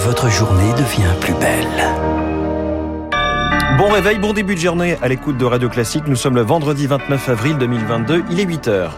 votre journée devient plus belle. Bon réveil, bon début de journée à l'écoute de Radio Classique. Nous sommes le vendredi 29 avril 2022, il est 8h.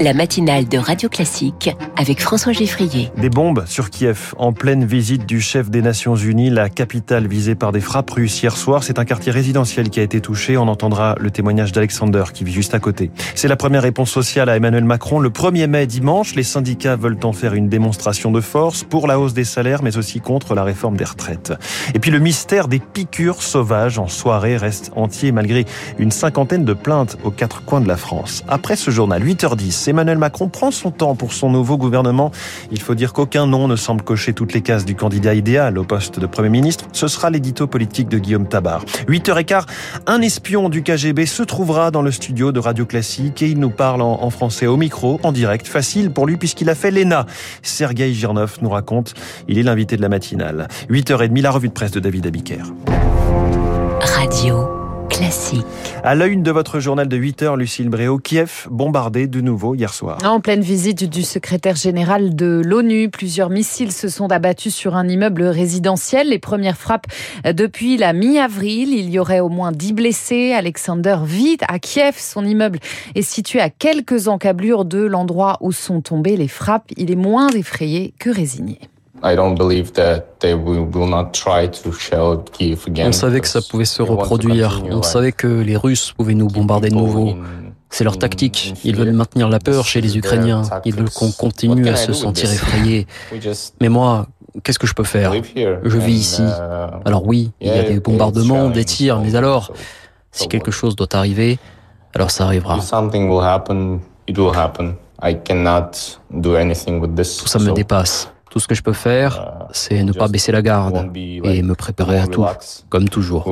La matinale de Radio Classique avec François Geffrier. Des bombes sur Kiev en pleine visite du chef des Nations Unies, la capitale visée par des frappes russes hier soir. C'est un quartier résidentiel qui a été touché. On entendra le témoignage d'Alexander qui vit juste à côté. C'est la première réponse sociale à Emmanuel Macron. Le 1er mai dimanche, les syndicats veulent en faire une démonstration de force pour la hausse des salaires mais aussi contre la réforme des retraites. Et puis le mystère des piqûres sauvages en soirée reste entier malgré une cinquantaine de plaintes aux quatre coins de la France. Après ce journal, 8h10, Emmanuel Macron prend son temps pour son nouveau gouvernement. Il faut dire qu'aucun nom ne semble cocher toutes les cases du candidat idéal au poste de Premier ministre. Ce sera l'édito politique de Guillaume Tabar. 8h15, un espion du KGB se trouvera dans le studio de Radio Classique et il nous parle en, français au micro, en direct, facile pour lui puisqu'il a fait l'ENA. Sergei Girnov nous raconte, il est l'invité de la matinale. 8h30, la revue de presse de David Abiker. Radio. Classique. À la une de votre journal de 8 heures, Lucille Bréau, Kiev bombardé de nouveau hier soir. En pleine visite du secrétaire général de l'ONU, plusieurs missiles se sont abattus sur un immeuble résidentiel. Les premières frappes depuis la mi-avril. Il y aurait au moins 10 blessés. Alexander vit à Kiev. Son immeuble est situé à quelques encablures de l'endroit où sont tombées les frappes. Il est moins effrayé que résigné. On savait que ça pouvait se reproduire. On savait que les Russes pouvaient nous bombarder de nouveau. C'est leur tactique. Ils veulent maintenir la peur chez les Ukrainiens. Ils veulent qu'on continue à se sentir effrayé. Mais moi, qu'est-ce que je peux faire? Je vis ici. Uh, Alors oui, il y a des bombardements, des tirs, mais alors, si quelque chose doit arriver, alors ça arrivera. Tout ça me dépasse. Tout ce que je peux faire, c'est ne pas baisser la garde et me préparer à tout, comme toujours.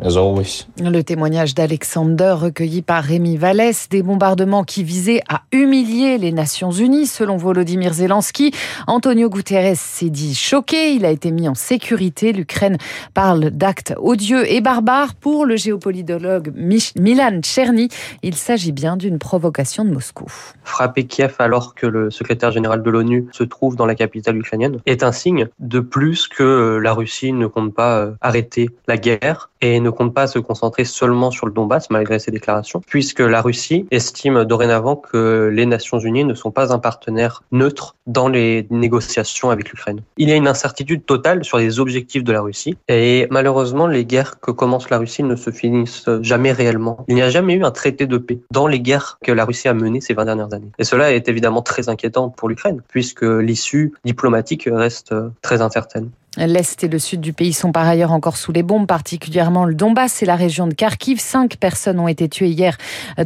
Le témoignage d'Alexander recueilli par Rémi Vallès, des bombardements qui visaient à humilier les Nations Unies, selon Volodymyr Zelensky. Antonio Guterres s'est dit choqué, il a été mis en sécurité. L'Ukraine parle d'actes odieux et barbares. Pour le géopolitologue Milan Tcherny, il s'agit bien d'une provocation de Moscou. Frapper Kiev alors que le secrétaire général de l'ONU se trouve dans la capitale ukrainienne est un signe de plus que la Russie ne compte pas euh, arrêter la guerre et ne compte pas se concentrer seulement sur le Donbass malgré ses déclarations, puisque la Russie estime dorénavant que les Nations Unies ne sont pas un partenaire neutre dans les négociations avec l'Ukraine. Il y a une incertitude totale sur les objectifs de la Russie et malheureusement les guerres que commence la Russie ne se finissent jamais réellement. Il n'y a jamais eu un traité de paix dans les guerres que la Russie a menées ces 20 dernières années. Et cela est évidemment très inquiétant pour l'Ukraine puisque l'issue diplomatique reste très incertaine. L'Est et le Sud du pays sont par ailleurs encore sous les bombes, particulièrement le Donbass et la région de Kharkiv. Cinq personnes ont été tuées hier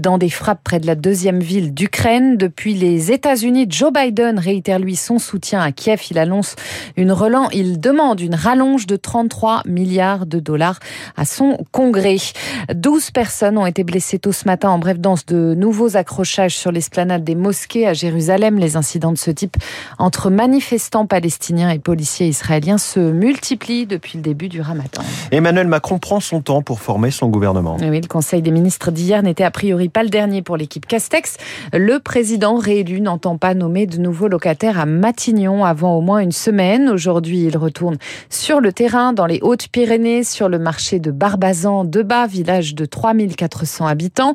dans des frappes près de la deuxième ville d'Ukraine. Depuis les États-Unis, Joe Biden réitère lui son soutien à Kiev. Il annonce une relance, il demande une rallonge de 33 milliards de dollars à son congrès. 12 personnes ont été blessées tôt ce matin en bref danse de nouveaux accrochages sur l'esplanade des mosquées à Jérusalem. Les incidents de ce type entre manifestants palestiniens et policiers israéliens se multiplient depuis le début du ramadan. Emmanuel Macron prend son temps pour former son gouvernement. Oui, le Conseil des ministres d'hier n'était a priori pas le dernier pour l'équipe Castex. Le président réélu n'entend pas nommer de nouveaux locataires à Matignon avant au moins une semaine. Aujourd'hui, il retourne sur le terrain dans les Hautes-Pyrénées, sur le marché de Barbazan, de Bas, village de 3400 habitants.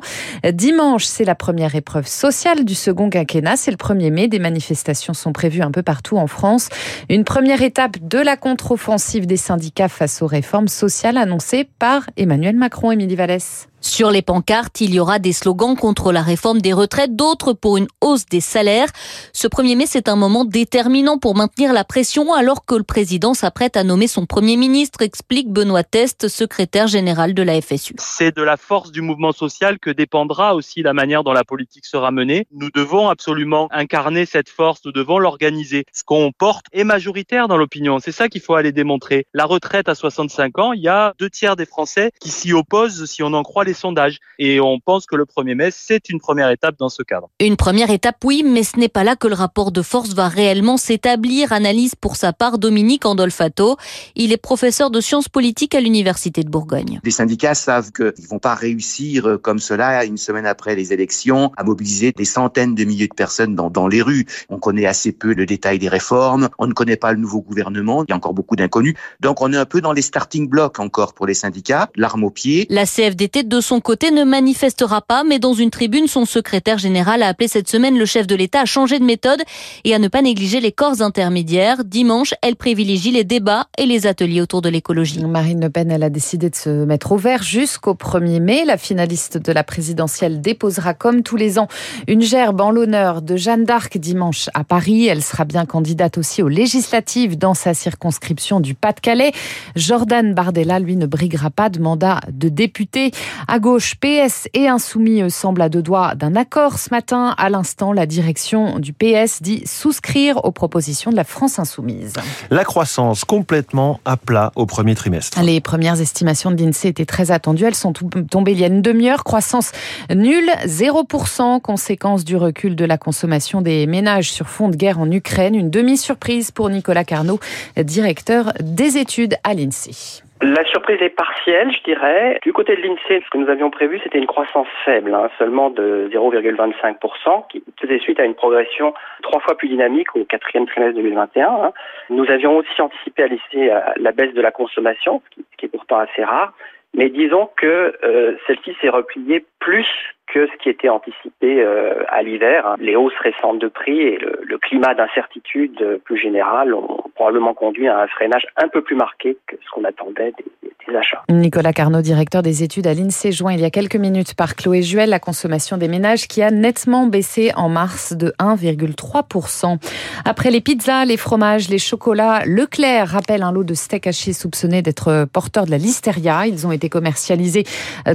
Dimanche, c'est la première épreuve sociale du second quinquennat. C'est le 1er mai. Des manifestations sont prévues un peu partout en France. Une première étape de la contre-offensive des syndicats face aux réformes sociales annoncées par Emmanuel Macron Émilie Vallès. Sur les pancartes, il y aura des slogans contre la réforme des retraites, d'autres pour une hausse des salaires. Ce 1er mai, c'est un moment déterminant pour maintenir la pression alors que le président s'apprête à nommer son premier ministre, explique Benoît Test, secrétaire général de la FSU. C'est de la force du mouvement social que dépendra aussi la manière dont la politique sera menée. Nous devons absolument incarner cette force, nous devons l'organiser. Ce qu'on porte est majoritaire dans l'opinion, c'est ça qu'il faut aller démontrer. La retraite à 65 ans, il y a deux tiers des Français qui s'y opposent si on en croit les sondages. Et on pense que le 1er mai, c'est une première étape dans ce cadre. Une première étape, oui, mais ce n'est pas là que le rapport de force va réellement s'établir, analyse pour sa part Dominique Andolfato. Il est professeur de sciences politiques à l'Université de Bourgogne. Les syndicats savent qu'ils ne vont pas réussir euh, comme cela, une semaine après les élections, à mobiliser des centaines de milliers de personnes dans, dans les rues. On connaît assez peu le détail des réformes, on ne connaît pas le nouveau gouvernement, il y a encore beaucoup d'inconnus. Donc on est un peu dans les starting blocks encore pour les syndicats, l'arme au pied. La CFDT, de son côté, ne manifestera pas, mais dans une tribune, son secrétaire général a appelé cette semaine le chef de l'État à changer de méthode et à ne pas négliger les corps intermédiaires. Dimanche, elle privilégie les débats et les ateliers autour de l'écologie. Marine Le Pen, elle a décidé de se mettre au vert jusqu'au 1er mai. La finaliste de la présidentielle déposera, comme tous les ans, une gerbe en l'honneur de Jeanne d'Arc dimanche à Paris. Elle sera bien candidate aussi aux législatives dans sa circonscription du Pas-de-Calais. Jordan Bardella, lui, ne briguera pas de mandat de député. À gauche, PS et Insoumis semblent à deux doigts d'un accord ce matin. À l'instant, la direction du PS dit souscrire aux propositions de la France Insoumise. La croissance complètement à plat au premier trimestre. Les premières estimations de l'INSEE étaient très attendues. Elles sont tombées il y a une demi-heure. Croissance nulle, 0%, conséquence du recul de la consommation des ménages sur fond de guerre en Ukraine. Une demi-surprise pour Nicolas Carnot, directeur des études à l'INSEE. La surprise est partielle, je dirais. Du côté de l'INSEE, ce que nous avions prévu, c'était une croissance faible, hein, seulement de 0,25%, qui faisait suite à une progression trois fois plus dynamique au quatrième trimestre 2021. Hein. Nous avions aussi anticipé à l'INSEE la baisse de la consommation, ce qui est pourtant assez rare. Mais disons que euh, celle-ci s'est repliée plus que ce qui était anticipé euh, à l'hiver. Les hausses récentes de prix et le, le climat d'incertitude plus général ont probablement conduit à un freinage un peu plus marqué que ce qu'on attendait des, des, achats. Nicolas Carnot, directeur des études à l'INSEE, joint il y a quelques minutes par Chloé Juel, la consommation des ménages qui a nettement baissé en mars de 1,3%. Après les pizzas, les fromages, les chocolats, Leclerc rappelle un lot de steaks hachés soupçonnés d'être porteurs de la listeria. Ils ont été commercialisés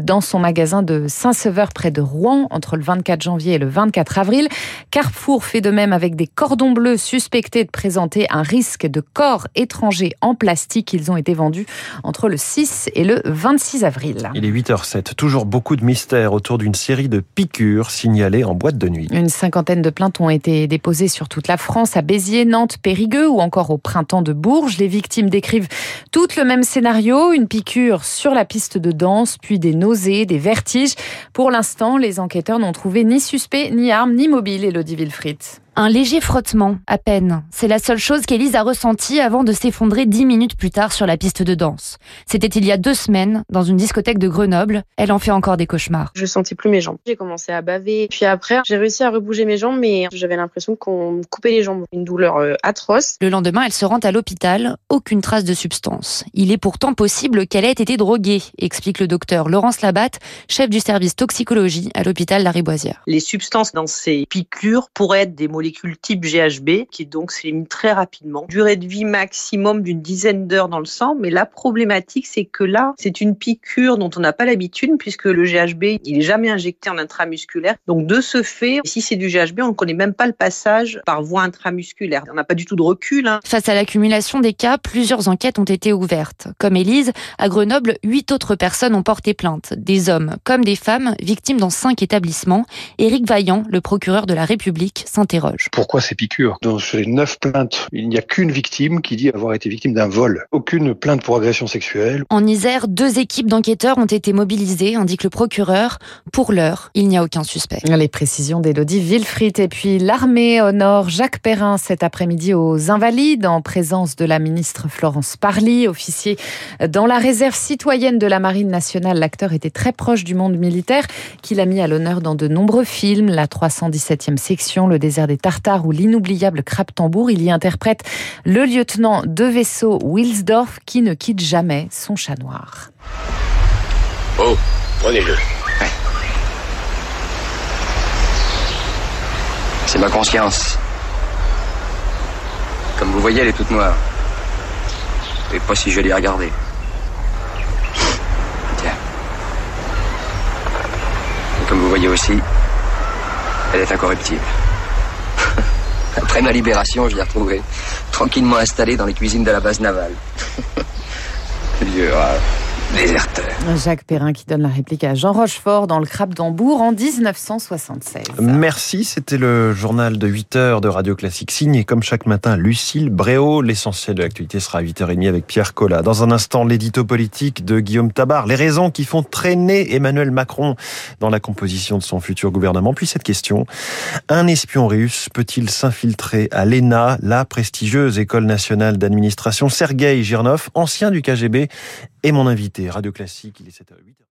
dans son magasin de Saint-Sever près de Rouen entre le 24 janvier et le 24 avril. Carrefour fait de même avec des cordons bleus suspectés de présenter un risque de corps étrangers en plastique. Ils ont été vendus entre le 6 et le 26 avril. Il est 8h07. Toujours beaucoup de mystères autour d'une série de piqûres signalées en boîte de nuit. Une cinquantaine de plaintes ont été déposées sur toute la France, à Béziers, Nantes, Périgueux ou encore au printemps de Bourges. Les victimes décrivent toutes le même scénario, une piqûre sur la piste de danse, puis des nausées, des vertiges. Pour l'instant, les enquêteurs n'ont trouvé ni suspect, ni arme, ni mobile, Elodie Wilfried. Un léger frottement, à peine. C'est la seule chose qu'Élise a ressentie avant de s'effondrer dix minutes plus tard sur la piste de danse. C'était il y a deux semaines, dans une discothèque de Grenoble. Elle en fait encore des cauchemars. Je sentais plus mes jambes. J'ai commencé à baver. Puis après, j'ai réussi à rebouger mes jambes, mais j'avais l'impression qu'on me coupait les jambes. Une douleur euh, atroce. Le lendemain, elle se rend à l'hôpital. Aucune trace de substance. Il est pourtant possible qu'elle ait été droguée, explique le docteur Laurence Labatte, chef du service toxicologie à l'hôpital Lariboisière. Les substances dans ces piqûres pourraient être des molécules type GHB qui donc s'élimine très rapidement. Durée de vie maximum d'une dizaine d'heures dans le sang, mais la problématique c'est que là, c'est une piqûre dont on n'a pas l'habitude puisque le GHB, il est jamais injecté en intramusculaire. Donc de ce fait, si c'est du GHB, on ne connaît même pas le passage par voie intramusculaire. On n'a pas du tout de recul. Hein. Face à l'accumulation des cas, plusieurs enquêtes ont été ouvertes. Comme Élise, à Grenoble, huit autres personnes ont porté plainte, des hommes comme des femmes, victimes dans cinq établissements. Éric Vaillant, le procureur de la République, s'interroge. Pourquoi ces piqûres? Dans les neuf plaintes, il n'y a qu'une victime qui dit avoir été victime d'un vol. Aucune plainte pour agression sexuelle. En Isère, deux équipes d'enquêteurs ont été mobilisées, indique le procureur. Pour l'heure, il n'y a aucun suspect. Les précisions d'Élodie Villefrit. Et puis l'armée honore Jacques Perrin cet après-midi aux Invalides en présence de la ministre Florence Parly, officier dans la réserve citoyenne de la Marine nationale. L'acteur était très proche du monde militaire qu'il a mis à l'honneur dans de nombreux films. La 317e section, Le désert des Tartares ou l'inoubliable Crap Tambour. Il y interprète le lieutenant de vaisseau Wilsdorf qui ne quitte jamais son chat noir. Oh, prenez-le. C'est ma conscience. Comme vous voyez, elle est toute noire. Et pas si jolie à regarder. Tiens. Et comme vous voyez aussi, elle est incorruptible. Après ma libération, je l'ai retrouvé tranquillement installé dans les cuisines de la base navale. Vieux rat. Déserteur. Jacques Perrin qui donne la réplique à Jean Rochefort dans le crabe d'Hambourg en 1976. Merci, c'était le journal de 8 heures de Radio Classique signé comme chaque matin Lucille Bréau. L'essentiel de l'actualité sera à 8h30 avec Pierre Collat. Dans un instant, l'édito politique de Guillaume Tabar. Les raisons qui font traîner Emmanuel Macron dans la composition de son futur gouvernement. Puis cette question, un espion russe peut-il s'infiltrer à l'ENA, la prestigieuse école nationale d'administration Sergei Girnov, ancien du KGB, est mon invité. Radio Classique, il est 7h08.